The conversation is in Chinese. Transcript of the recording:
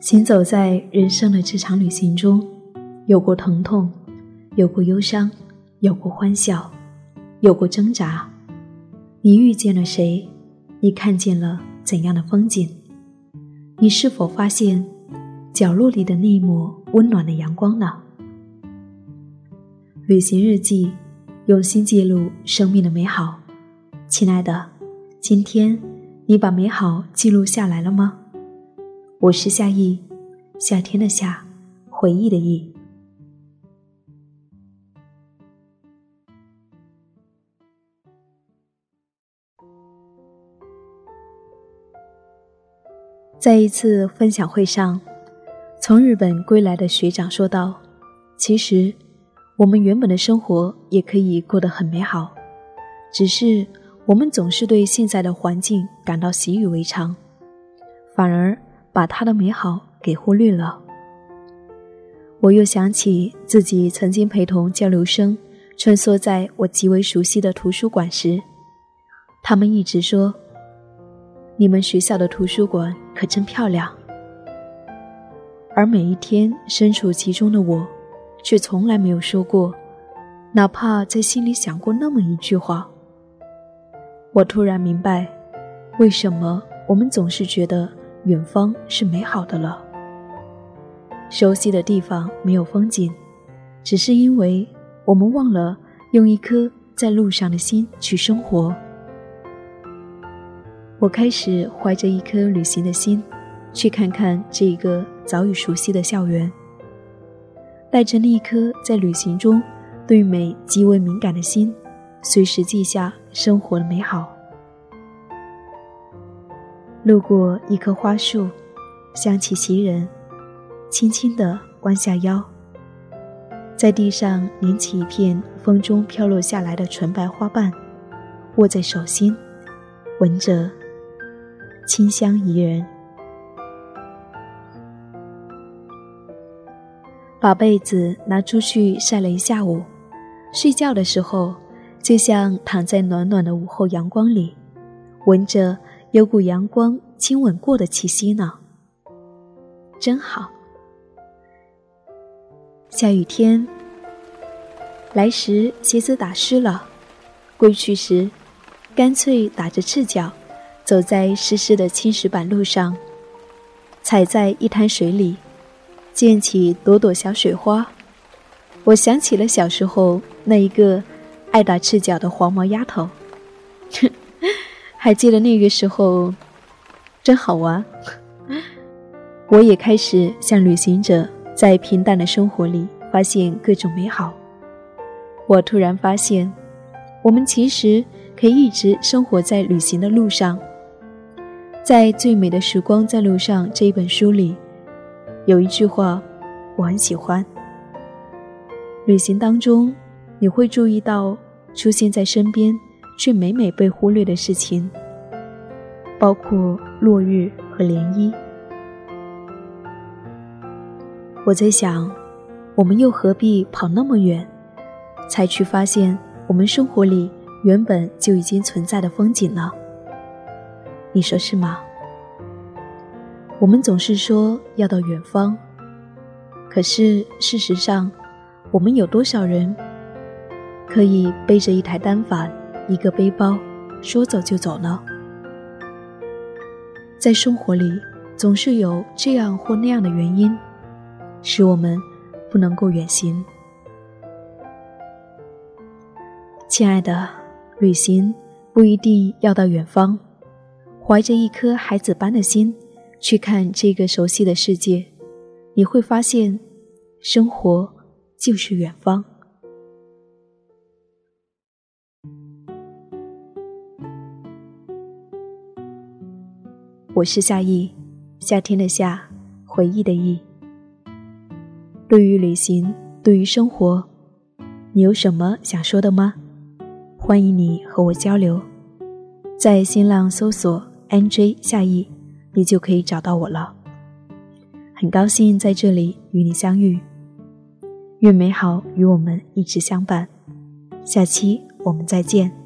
行走在人生的这场旅行中，有过疼痛，有过忧伤，有过欢笑，有过挣扎。你遇见了谁？你看见了怎样的风景？你是否发现角落里的那一抹温暖的阳光呢？旅行日记，用心记录生命的美好。亲爱的，今天你把美好记录下来了吗？我是夏意，夏天的夏，回忆的忆。在一次分享会上，从日本归来的学长说道：“其实，我们原本的生活也可以过得很美好，只是我们总是对现在的环境感到习以为常，反而……”把他的美好给忽略了。我又想起自己曾经陪同交流生穿梭在我极为熟悉的图书馆时，他们一直说：“你们学校的图书馆可真漂亮。”而每一天身处其中的我，却从来没有说过，哪怕在心里想过那么一句话。我突然明白，为什么我们总是觉得。远方是美好的了，熟悉的地方没有风景，只是因为我们忘了用一颗在路上的心去生活。我开始怀着一颗旅行的心，去看看这一个早已熟悉的校园，带着那一颗在旅行中对美极为敏感的心，随时记下生活的美好。路过一棵花树，香气袭人，轻轻地弯下腰，在地上捻起一片风中飘落下来的纯白花瓣，握在手心，闻着，清香宜人。把被子拿出去晒了一下午，睡觉的时候，就像躺在暖暖的午后阳光里，闻着。有股阳光亲吻过的气息呢，真好。下雨天来时鞋子打湿了，归去时干脆打着赤脚，走在湿湿的青石板路上，踩在一滩水里，溅起朵朵小水花。我想起了小时候那一个爱打赤脚的黄毛丫头，还记得那个时候，真好玩。我也开始像旅行者，在平淡的生活里发现各种美好。我突然发现，我们其实可以一直生活在旅行的路上。在《最美的时光在路上》这一本书里，有一句话我很喜欢：旅行当中，你会注意到出现在身边。却每每被忽略的事情，包括落日和涟漪。我在想，我们又何必跑那么远，才去发现我们生活里原本就已经存在的风景呢？你说是吗？我们总是说要到远方，可是事实上，我们有多少人可以背着一台单反？一个背包，说走就走了？在生活里，总是有这样或那样的原因，使我们不能够远行。亲爱的，旅行不一定要到远方，怀着一颗孩子般的心去看这个熟悉的世界，你会发现，生活就是远方。我是夏意，夏天的夏，回忆的忆。对于旅行，对于生活，你有什么想说的吗？欢迎你和我交流，在新浪搜索 “nj 夏意”，你就可以找到我了。很高兴在这里与你相遇，愿美好与我们一直相伴。下期我们再见。